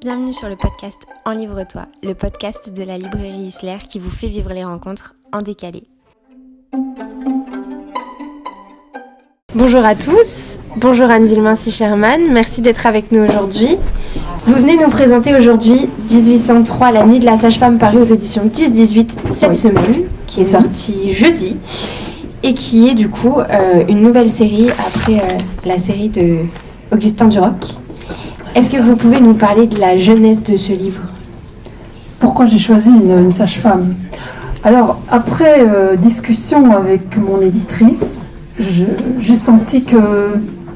Bienvenue sur le podcast En Livre-toi, le podcast de la librairie Isler qui vous fait vivre les rencontres en décalé. Bonjour à tous, bonjour Anne Villemincy-Sherman, merci d'être avec nous aujourd'hui. Vous venez nous présenter aujourd'hui 1803, la nuit de la sage-femme paru aux éditions 10-18 cette semaine, qui est sortie jeudi et qui est du coup euh, une nouvelle série après euh, la série de Augustin Duroc. Est-ce que vous pouvez nous parler de la jeunesse de ce livre? Pourquoi j'ai choisi une, sage-femme? Alors, après euh, discussion avec mon éditrice, j'ai senti que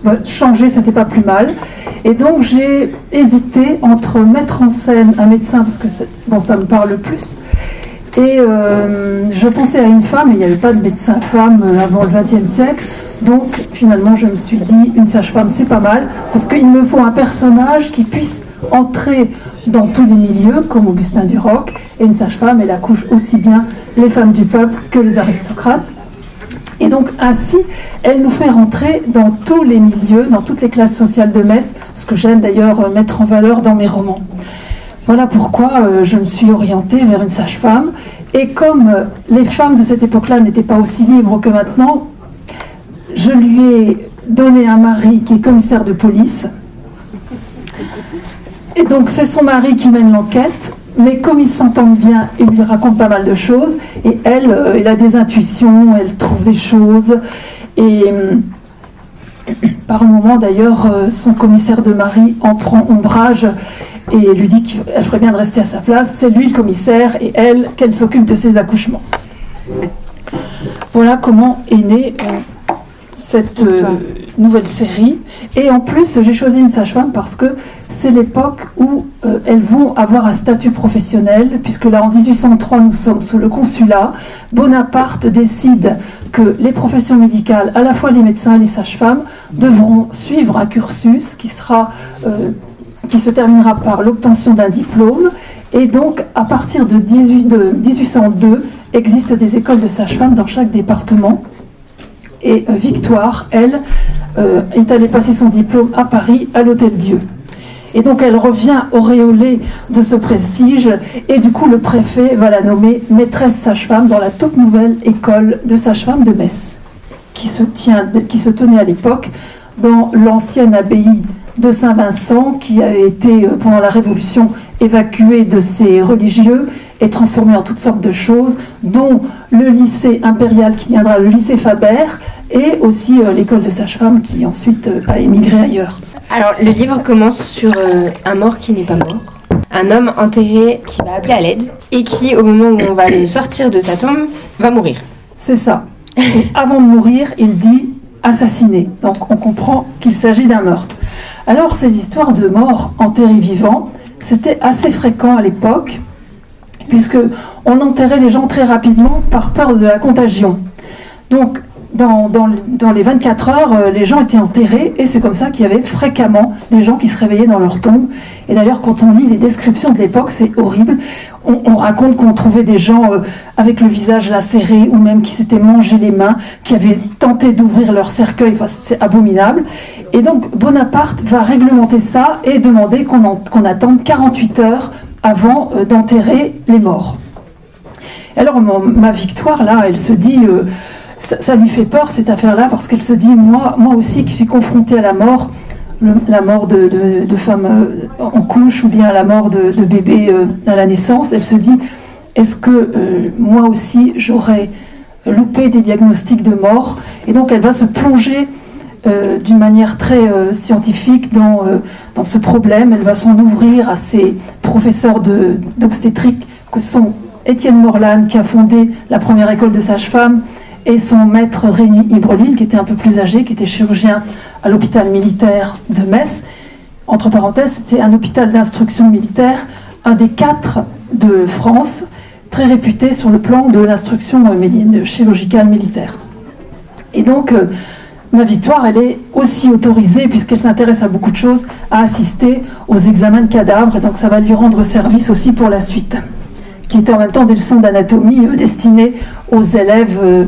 bah, changer, c'était pas plus mal. Et donc, j'ai hésité entre mettre en scène un médecin, parce que bon, ça me parle plus, et euh, je pensais à une femme, il n'y avait pas de médecin femme euh, avant le XXe siècle. Donc finalement, je me suis dit, une sage-femme, c'est pas mal, parce qu'il me faut un personnage qui puisse entrer dans tous les milieux, comme Augustin Duroc. Et une sage-femme, elle accouche aussi bien les femmes du peuple que les aristocrates. Et donc ainsi, elle nous fait rentrer dans tous les milieux, dans toutes les classes sociales de Metz, ce que j'aime d'ailleurs mettre en valeur dans mes romans. Voilà pourquoi euh, je me suis orientée vers une sage-femme. Et comme euh, les femmes de cette époque-là n'étaient pas aussi libres que maintenant, je lui ai donné un mari qui est commissaire de police. Et donc c'est son mari qui mène l'enquête, mais comme ils s'entendent bien, il lui raconte pas mal de choses. Et elle, euh, elle a des intuitions, elle trouve des choses. Et par un moment d'ailleurs, son commissaire de mari en prend ombrage et lui dit qu'elle ferait bien de rester à sa place. C'est lui le commissaire et elle qu'elle s'occupe de ses accouchements. Voilà comment est née euh, cette euh, nouvelle série. Et en plus, j'ai choisi une sage-femme parce que c'est l'époque où euh, elles vont avoir un statut professionnel, puisque là, en 1803, nous sommes sous le consulat. Bonaparte décide que les professions médicales, à la fois les médecins et les sages-femmes, devront suivre un cursus qui sera qui se terminera par l'obtention d'un diplôme. Et donc, à partir de, 18, de 1802, existent des écoles de sages-femmes dans chaque département. Et euh, Victoire, elle, euh, est allée passer son diplôme à Paris, à l'Hôtel Dieu. Et donc elle revient auréolée de ce prestige, et du coup le préfet va la nommer maîtresse sage-femme dans la toute nouvelle école de sage-femme de Metz, qui se, tient, qui se tenait à l'époque dans l'ancienne abbaye de Saint-Vincent qui avait été, euh, pendant la Révolution, évacué de ses religieux et transformé en toutes sortes de choses, dont le lycée impérial qui viendra le lycée Faber et aussi euh, l'école de sage-femme qui ensuite euh, a émigré ailleurs. Alors le livre commence sur un mort qui n'est pas mort, un homme enterré qui va appeler à l'aide et qui, au moment où on va le sortir de sa tombe, va mourir. C'est ça. Et avant de mourir, il dit assassiné. Donc on comprend qu'il s'agit d'un meurtre. Alors ces histoires de morts enterrés vivants, c'était assez fréquent à l'époque, puisque on enterrait les gens très rapidement par peur de la contagion. Donc dans, les 24 heures, euh, les gens étaient enterrés et c'est comme ça qu'il y avait fréquemment des gens qui se réveillaient dans leur tombe. Et d'ailleurs, quand on lit les descriptions de l'époque, c'est horrible. On, raconte qu'on trouvait des gens euh, avec le visage lacéré ou même qui s'étaient mangé les mains, qui avaient tenté d'ouvrir leur cercueil. Enfin, c'est abominable. Et donc, Bonaparte va réglementer ça et demander qu'on attende 48 heures avant euh, d'enterrer les morts. Alors, ma victoire, là, elle se dit ça, lui fait peur cette affaire-là parce qu'elle se dit moi, aussi qui suis confrontée à la mort, la mort de, femmes euh, en couche ou bien la mort de, bébés euh, à la naissance, elle se dit est-ce que euh, moi aussi j'aurais loupé des diagnostics de mort? Et donc elle va se plonger d'une manière très scientifique dans, dans ce problème. Elle va s'en ouvrir à ses professeurs d'obstétrique que sont Étienne Morlan qui a fondé la première école de sages-femmes et son maître Rémi Ibrelil, qui était un peu plus âgé, qui était chirurgien à l'hôpital militaire de Metz. Entre parenthèses, c'était un hôpital d'instruction militaire, un des quatre de France, très réputé sur le plan de l'instruction chirurgicale militaire. Et donc, euh, ma victoire, elle est aussi autorisée, puisqu'elle s'intéresse à beaucoup de choses, à assister aux examens de cadavres, et donc ça va lui rendre service aussi pour la suite, qui était en même temps des leçons d'anatomie euh, destinées aux élèves. Euh, euh,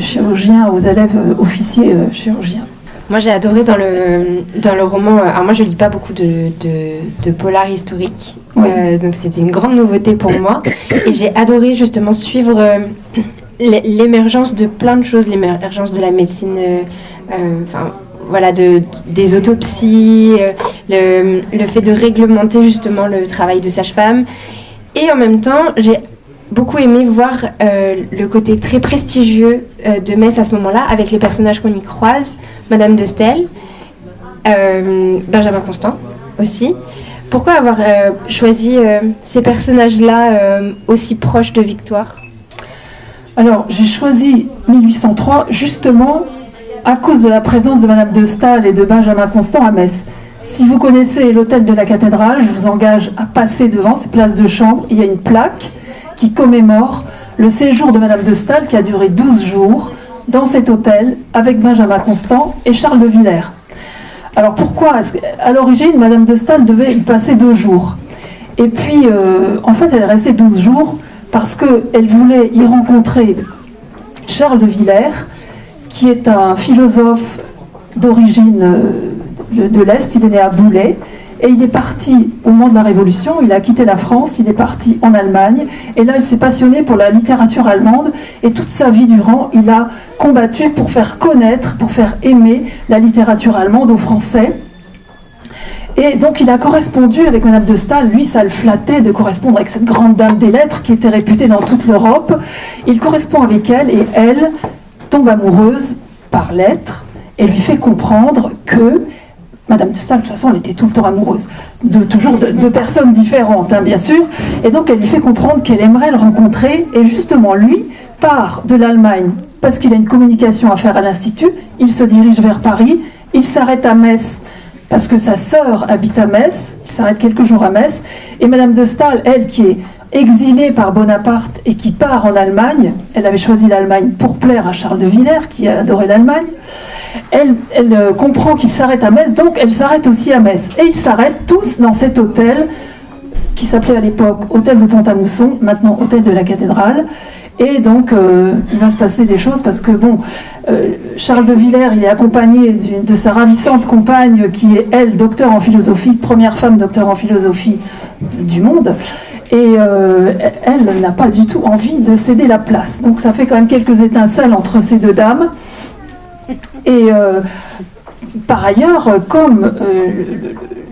chirurgiens aux élèves euh, officiers euh, chirurgiens. Moi, j'ai adoré dans le, dans le roman. Alors, moi, je lis pas beaucoup de, de, polar historique. Euh, donc, c'était une grande nouveauté pour moi. Et j'ai adoré justement suivre euh, l'émergence de plein de choses, l'émergence de la médecine. Euh, enfin, voilà, de, des autopsies, le, le fait de réglementer justement le travail de sage-femme. Et en même temps, j'ai beaucoup aimé voir euh, le côté très prestigieux euh, de Metz à ce moment-là, avec les personnages qu'on y croise, Madame de Stel, euh, Benjamin Constant aussi. Pourquoi avoir choisi ces personnages-là aussi proches de Victoire? Alors, j'ai choisi 1803 justement à cause de la présence de Madame de Staël et de Benjamin Constant à Metz. Si vous connaissez l'hôtel de la cathédrale, je vous engage à passer devant, ces places de chambre. Il y a une plaque qui commémore le séjour de Madame de Staël qui a duré 12 jours dans cet hôtel avec Benjamin Constant et Charles de Villers. Alors pourquoi À l'origine, Madame de Staël devait y passer deux jours? Et puis, euh, en fait, elle est restée 12 jours parce qu'elle voulait y rencontrer Charles de Villers, qui est un philosophe d'origine euh, de, l'Est. Il est né à Boulay. Et il est parti au moment de la Révolution, il a quitté la France, il est parti en Allemagne, et là il s'est passionné pour la littérature allemande, et toute sa vie durant, il a combattu pour faire connaître, pour faire aimer la littérature allemande aux Français. Et donc il a correspondu avec Madame de Staël, lui ça le flattait de correspondre avec cette grande dame des lettres qui était réputée dans toute l'Europe. Il correspond avec elle, et elle tombe amoureuse par lettres, et lui fait comprendre que Madame de Staël, de toute façon, elle était tout le temps amoureuse, de toujours de, personnes différentes, hein, bien sûr. Et donc, elle lui fait comprendre qu'elle aimerait le rencontrer. Et justement, lui part de l'Allemagne parce qu'il a une communication à faire à l'Institut. Il se dirige vers Paris. Il s'arrête à Metz parce que sa sœur habite à Metz. Il s'arrête quelques jours à Metz. Et Madame de Staël, elle qui est exilée par Bonaparte et qui part en Allemagne, elle avait choisi l'Allemagne pour plaire à Charles de Villers, qui adorait l'Allemagne elle, euh, comprend qu'il s'arrête à Metz, donc elle s'arrête aussi à Metz. Et ils s'arrêtent tous dans cet hôtel qui s'appelait à l'époque Hôtel de Pont-à-Mousson, maintenant Hôtel de la Cathédrale. Et donc, euh, il va se passer des choses parce que, bon, euh, Charles de Villers, il est accompagné de sa ravissante compagne qui est, elle, docteur en philosophie, première femme docteur en philosophie du monde. Et elle n'a pas du tout envie de céder la place. Donc, ça fait quand même quelques étincelles entre ces deux dames. Et euh, par ailleurs, comme euh,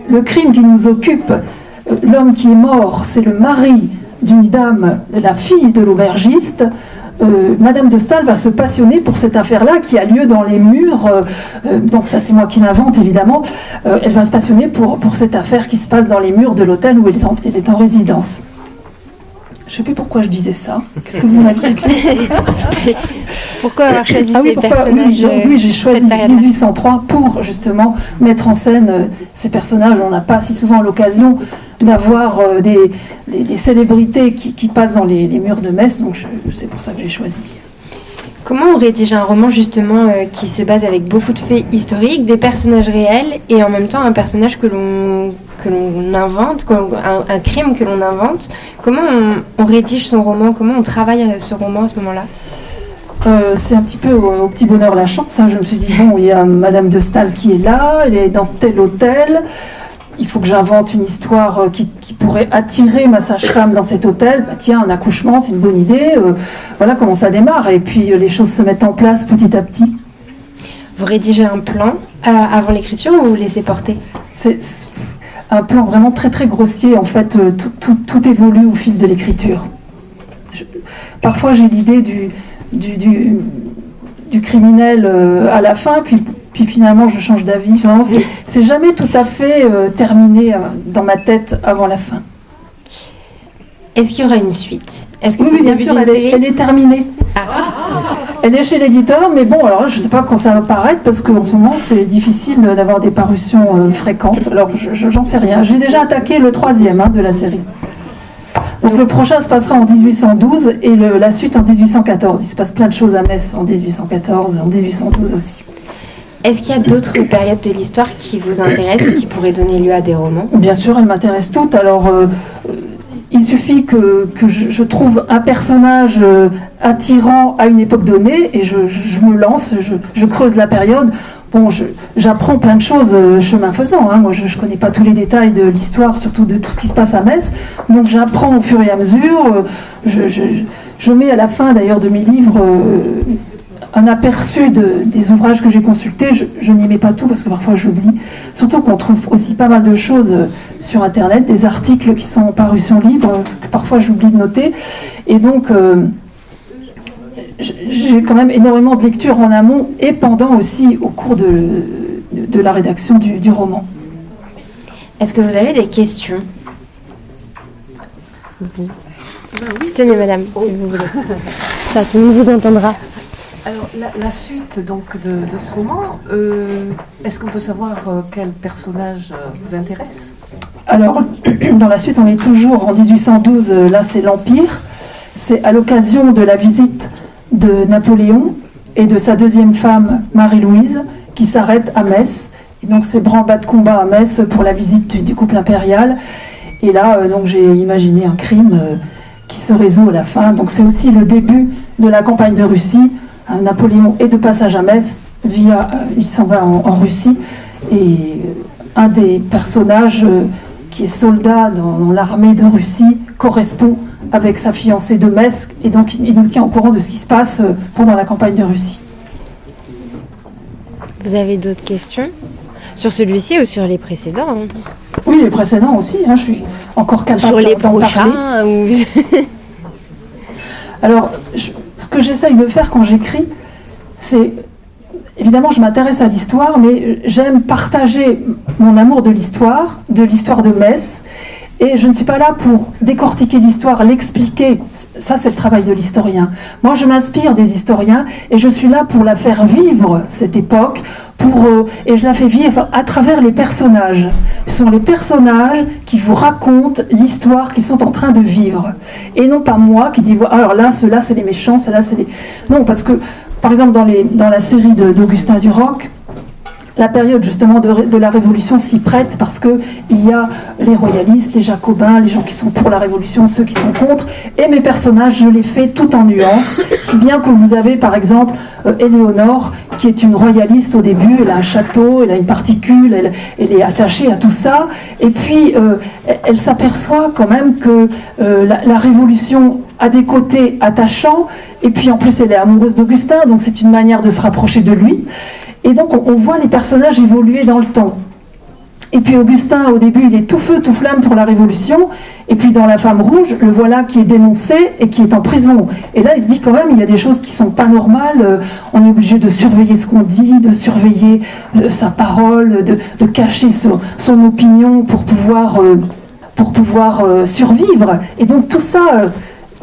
le, crime qui nous occupe, euh, l'homme qui est mort, c'est le mari d'une dame, la fille de l'aubergiste, Madame de Staël va se passionner pour cette affaire-là qui a lieu dans les murs. donc ça c'est moi qui l'invente évidemment. elle va se passionner pour cette affaire qui se passe dans les murs de l'hôtel où elle est en résidence. Je ne sais plus pourquoi je disais ça. Qu'est-ce que vous m'aviez dit Pourquoi avoir choisi ah oui, ces personnages Oui, j'ai choisi 1803 pour justement mettre en scène euh, ces personnages. On n'a pas si souvent l'occasion d'avoir euh, des, des, célébrités qui, qui, passent dans les, les, murs de Metz, donc c'est pour ça que j'ai choisi. Comment on rédige un roman justement euh, qui se base avec beaucoup de faits historiques, des personnages réels et en même temps un personnage que l'on que l'on invente, un, crime que l'on invente? Comment on, rédige son roman? Comment on travaille euh, ce roman à ce moment-là? Euh, c'est un petit peu au, petit bonheur la chance. Hein. Je me suis dit, bon, il y a Madame de Stahl qui est là, elle est dans tel hôtel il faut que j'invente une histoire euh, qui, pourrait attirer ma sage-femme dans cet hôtel. Bah, tiens, un accouchement, c'est une bonne idée. Euh, voilà comment ça démarre. Et puis euh, les choses se mettent en place petit à petit. Vous rédigez un plan avant l'écriture ou vous laissez porter? C'est un plan vraiment très très grossier. En fait, tout, évolue au fil de l'écriture. Parfois, j'ai l'idée du, du, du, criminel à la fin, puis puis finalement je change d'avis. c'est jamais tout à fait euh, terminé euh, dans ma tête avant la fin. Est-ce qu'il y aura une suite? Est-ce que oui, bien sûr, elle est, terminée. Ah. Elle est chez l'éditeur, mais bon, alors je ne sais pas quand ça va paraître, parce qu'en ce moment, c'est difficile d'avoir des parutions euh, fréquentes. Alors, j'en sais rien. J'ai déjà attaqué le troisième hein, de la série. Donc, le prochain se passera en 1812 et la suite en 1814. Il se passe plein de choses à Metz en 1814 et en 1812 aussi. Est-ce qu'il y a d'autres périodes de l'histoire qui vous intéressent et qui pourraient donner lieu à des romans? Bien sûr, elles m'intéressent toutes. Alors, euh, il suffit que, je, trouve un personnage euh, attirant à une époque donnée et je, me lance, je, creuse la période. bon, j'apprends plein de choses euh, chemin faisant. Hein. Moi, je ne connais pas tous les détails de l'histoire, surtout de tout ce qui se passe à Metz. Donc, j'apprends au fur et à mesure. Je, mets à la fin, d'ailleurs, de mes livres un aperçu des ouvrages que j'ai consultés. Je, n'y mets pas tout parce que parfois j'oublie. Surtout qu'on trouve aussi pas mal de choses sur Internet, des articles qui sont en parution libre, que parfois j'oublie de noter. Et donc j'ai quand même énormément de lectures en amont et pendant aussi au cours de, de, la rédaction du, roman. Est-ce que vous avez des questions? Vous. Tenez, madame, si vous voulez. Ça, tout le monde vous entendra. Alors, la, suite donc, de, ce roman, euh, est-ce qu'on peut savoir euh, quel personnage euh, vous intéresse? Alors, dans la suite, on est toujours en 1812, là c'est l'Empire. C'est à l'occasion de la visite de Napoléon et de sa deuxième femme, Marie-Louise, qui s'arrête à Metz. Et donc c'est branle-bas de combat à Metz pour la visite du couple impérial. Et là, donc j'ai imaginé un crime qui se résout à la fin. Donc c'est aussi le début de la campagne de Russie. Napoléon est de passage à Metz, via, euh, il s'en va en, Russie. Et un des personnages qui est soldat dans l'armée de Russie correspond avec sa fiancée de Metz, et donc il nous tient au courant de ce qui se passe euh, pendant la campagne de Russie. Vous avez d'autres questions sur celui-ci ou sur les précédents? Hein Oui, les précédents aussi. Hein, je suis encore capable sur les prochains Alors, ce que j'essaye de faire quand j'écris, c'est évidemment, je m'intéresse à l'histoire, mais j'aime partager mon amour de l'histoire, de l'histoire de Metz, et je ne suis pas là pour décortiquer l'histoire, l'expliquer. Ça, c'est le travail de l'historien. Moi, je m'inspire des historiens et je suis là pour la faire vivre, cette époque, et je la fais vivre à travers les personnages. Ce sont les personnages qui vous racontent l'histoire qu'ils sont en train de vivre. Et non pas moi qui dis, alors là, ceux-là, c'est les méchants, ceux-là, c'est les... Non, parce que, par exemple, dans, dans la série d'Augustin Duroc, la période justement de, la Révolution s'y prête parce que il y a les royalistes, les jacobins, les gens qui sont pour la Révolution, ceux qui sont contre, et mes personnages, je les fais tout en nuances, si bien que vous avez par exemple euh, Éléonore, qui est une royaliste au début, elle a un château, elle a une particule, elle, est attachée à tout ça, et puis euh, elle s'aperçoit quand même que euh, la, la Révolution a des côtés attachants, et puis en plus elle est amoureuse d'Augustin, donc c'est une manière de se rapprocher de lui. Et donc on, voit les personnages évoluer dans le temps. Et puis Augustin, au début, il est tout feu, tout flamme pour la Révolution. Et puis dans La Femme Rouge, le voilà qui est dénoncé et qui est en prison. Et là, il se dit quand même, il y a des choses qui sont pas normales. Euh, on est obligé de surveiller ce qu'on dit, de surveiller euh, sa parole, de, cacher son, opinion pour pouvoir, euh, survivre. Et donc tout ça...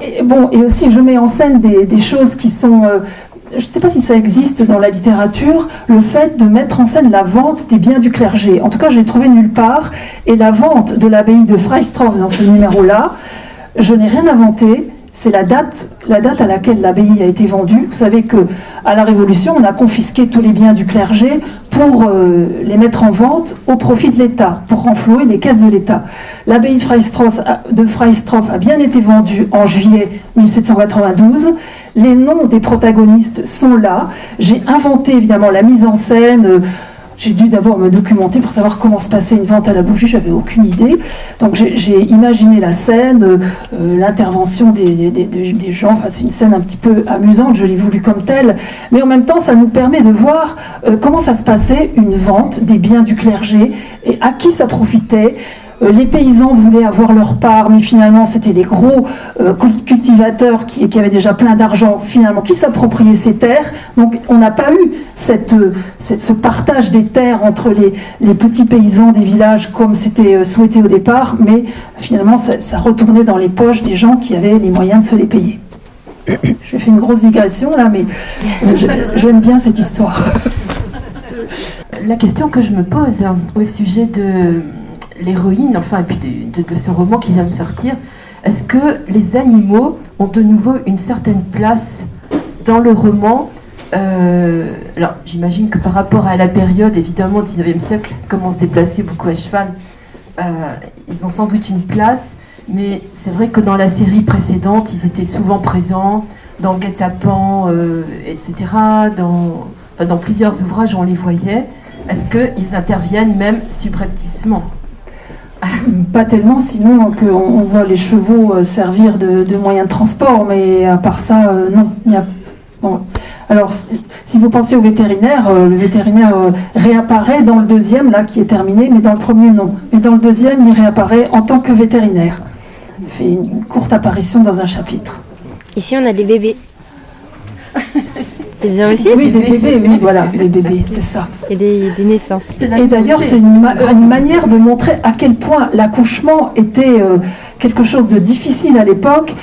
Et bon, et aussi je mets en scène des choses qui sont je ne sais pas si ça existe dans la littérature, le fait de mettre en scène la vente des biens du clergé. En tout cas, je l'ai trouvé nulle part. Et la vente de l'abbaye de Freistroff dans ce numéro-là, je n'ai rien inventé. C'est la date, à laquelle l'abbaye a été vendue. Vous savez que à la Révolution, on a confisqué tous les biens du clergé pour euh, les mettre en vente au profit de l'État, pour renflouer les caisses de l'État. L'abbaye de Freistroff a bien été vendue en juillet 1792 les noms des protagonistes sont là. J'ai inventé évidemment la mise en scène. J'ai dû d'abord me documenter pour savoir comment se passait une vente à la bougie, j'avais aucune idée. Donc j'ai imaginé la scène, euh, l'intervention des, gens, enfin c'est une scène un petit peu amusante, je l'ai voulu comme telle, mais en même temps ça nous permet de voir euh, comment ça se passait une vente des biens du clergé et à qui ça profitait, les paysans voulaient avoir leur part, mais finalement c'était les gros euh, cultivateurs qui, avaient déjà plein d'argent, finalement, qui s'appropriaient ces terres. Donc on n'a pas eu euh, ce partage des terres entre les, petits paysans des villages comme c'était souhaité au départ, mais finalement ça, retournait dans les poches des gens qui avaient les moyens de se les payer. Je fais une grosse digression là, mais j'aime bien cette histoire. La question que je me pose au sujet de, l'héroïne, enfin, et puis de, ce roman qui vient de sortir, est-ce que les animaux ont de nouveau une certaine place dans le roman euh, Alors, j'imagine que par rapport à la période, évidemment, au 19e siècle, comment se déplacer beaucoup à cheval, euh, ils ont sans doute une place, mais c'est vrai que dans la série précédente, ils étaient souvent présents dans Guet-apens, euh, etc., dans dans plusieurs ouvrages, on les voyait. Est-ce qu'ils interviennent même subrepticement? Pas tellement, sinon qu'on on voit les chevaux euh, servir de, de moyen de transport, mais à part ça, euh, non. Il y a, bon. Alors, si si vous pensez au vétérinaire, euh, le vétérinaire euh, réapparaît dans le deuxième, là, qui est terminé, mais dans le premier, non. Mais dans le deuxième, il réapparaît en tant que vétérinaire. Il fait une courte apparition dans un chapitre. Ici, on a des bébés? C'est bien aussi Oui, des bébés, oui, voilà, des bébés, c'est ça. A des, des naissances. Et d'ailleurs, c'est une, ma- une manière de montrer à quel point l'accouchement était euh, quelque chose de difficile à l'époque.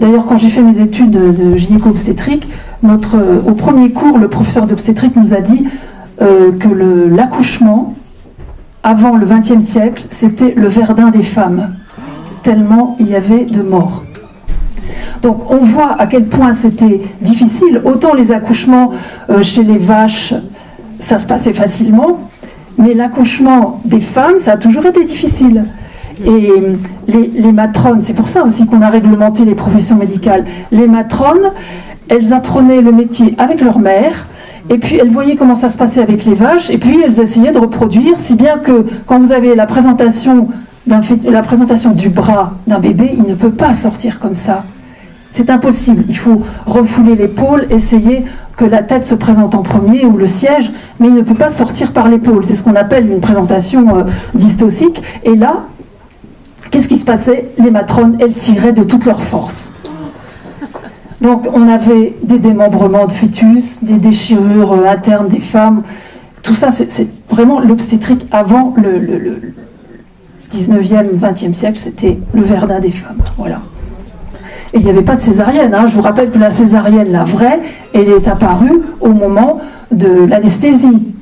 D'ailleurs, quand j'ai fait mes études de, de gynéco-obstétrique, notre, euh, au premier cours, le professeur d'obstétrique nous a dit euh, que l'accouchement, avant le XXe siècle, c'était le verdun des femmes, tellement il y avait de morts. Donc on voit à quel point c'était difficile. Autant les accouchements euh, chez les vaches, ça se passait facilement, mais l'accouchement des femmes, ça a toujours été difficile. Et euh, les, matrones, c'est pour ça aussi qu'on a réglementé les professions médicales. Les matrones, elles apprenaient le métier avec leur mère, et puis elles voyaient comment ça se passait avec les vaches, et puis elles essayaient de reproduire, si bien que quand vous avez la présentation du bras d'un bébé, il ne peut pas sortir comme ça. C'est impossible. Il faut refouler l'épaule, essayer que la tête se présente en premier ou le siège, mais il ne peut pas sortir par l'épaule. C'est ce qu'on appelle une présentation euh, dystocique. Et là, qu'est-ce qui se passait? Les matrones, elles tiraient de toute leur force. Donc on avait des démembrements de fœtus, des déchirures euh, internes des femmes. Tout ça, c'est vraiment l'obstétrique avant le 19e, 20e siècle, c'était le verdun des femmes. Voilà. Et il n'y avait pas de césarienne. hein. Je vous rappelle que la césarienne, la vraie, elle est apparue au moment de l'anesthésie.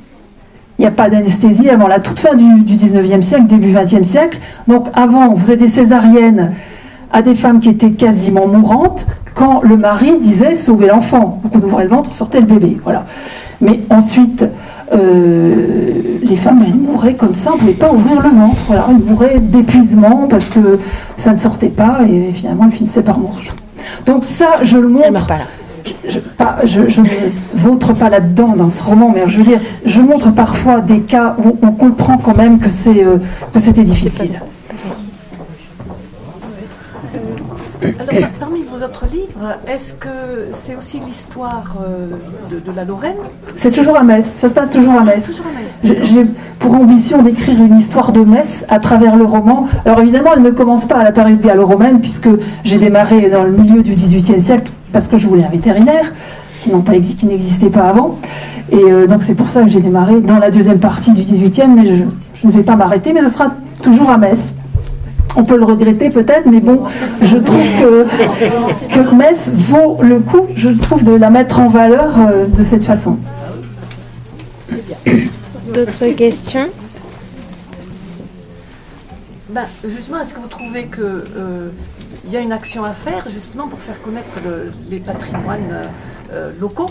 Il n'y a pas d'anesthésie avant la toute fin du, du 19e siècle, début 20e siècle. Donc avant, on faisait des césariennes à des femmes qui étaient quasiment mourantes quand le mari disait sauver l'enfant. Donc on ouvrait le ventre, sortait le bébé. Voilà. Mais ensuite, euh, les femmes, elles mouraient comme ça, on ne pouvait pas ouvrir le ventre. Voilà. Elles mouraient d'épuisement parce que ça ne sortait pas et finalement elles finissaient par mourir. Donc ça, je le montre pas là. je, pas- je- je ne vautre pas là-dedans dans ce roman, mais je veux dire, je montre parfois des cas où on comprend quand même que c'est euh, que c'était difficile. Alors, autres livres, est-ce que c'est aussi l'histoire euh, de, de la Lorraine C'est toujours à Metz, ça se passe toujours à Metz. Toujours à Metz. J'ai pour ambition d'écrire une histoire de Metz à travers le roman. Alors évidemment, elle ne commence pas à la période gallo-romaine, puisque j'ai démarré dans le milieu du XVIIIe siècle parce que je voulais un vétérinaire qui pas n'existait pas avant. Et euh, donc c'est pour ça que j'ai démarré dans la deuxième partie du XVIIIe, mais je, je ne vais pas m'arrêter, mais ce sera toujours à Metz. On peut le regretter peut-être, mais bon, je trouve que, que Metz vaut le coup, je trouve, de la mettre en valeur euh, de cette façon. D'autres questions? Ben, justement, est-ce que vous trouvez que euh, y a une action à faire justement pour faire connaître le- les patrimoines euh, euh, locaux?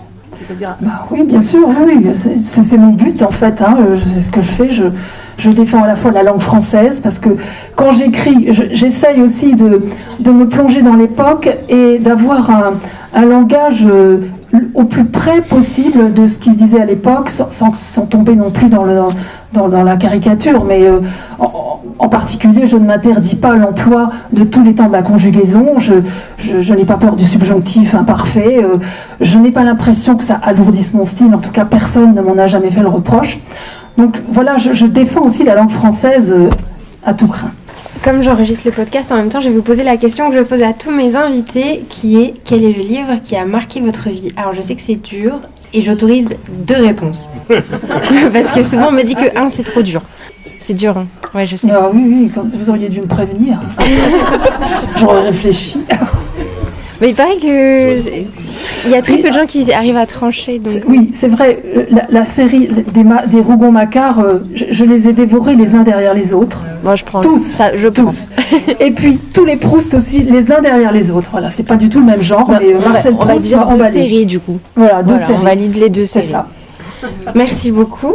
Bah oui, bien sûr, oui, c'est- mon but en fait. hein, C'est ce que je fais. Je, défends à la fois la langue française parce que quand j'écris, je- j'essaye aussi de, me plonger dans l'époque et d'avoir un, un langage euh, au plus près possible de ce qui se disait à l'époque, sans, sans- tomber non plus dans, le, dans, la caricature. Mais euh, en, particulier, je ne m'interdis pas l'emploi de tous les temps de la conjugaison. Je, je, je n'ai pas peur du subjonctif imparfait. euh, je n'ai pas l'impression que ça alourdisse mon style. En tout cas, personne ne m'en a jamais fait le reproche. Donc voilà, je, je défends aussi la langue française euh, à tout craint. Comme j'enregistre le podcast en même temps, je vais vous poser la question que je pose à tous mes invités, qui est quel est le livre qui a marqué votre vie? Alors je sais que c'est dur et j'autorise deux réponses. Parce que souvent on me dit que un c'est trop dur. C'est dur, hein. Ouais, je sais. Ah oui, oui, comme vous auriez dû me prévenir. J'aurais réfléchi. Mais il paraît que il y a très peu de gens qui arrivent à trancher. Donc... C'est- Oui, c'est vrai, euh, la, la série des, des Rougon-Macquart, euh, je, je les ai dévorés les uns derrière les autres. Moi je prends Tous, ça, je prends. Tous. Et puis tous les Proust aussi, les uns derrière les autres. Voilà, c'est pas du tout le même genre, mais euh, On va, Marcel on va Proust dire m'a deux séries du coup. Voilà, deux Voilà, séries. on valide les deux C'est séries. ça. Merci beaucoup.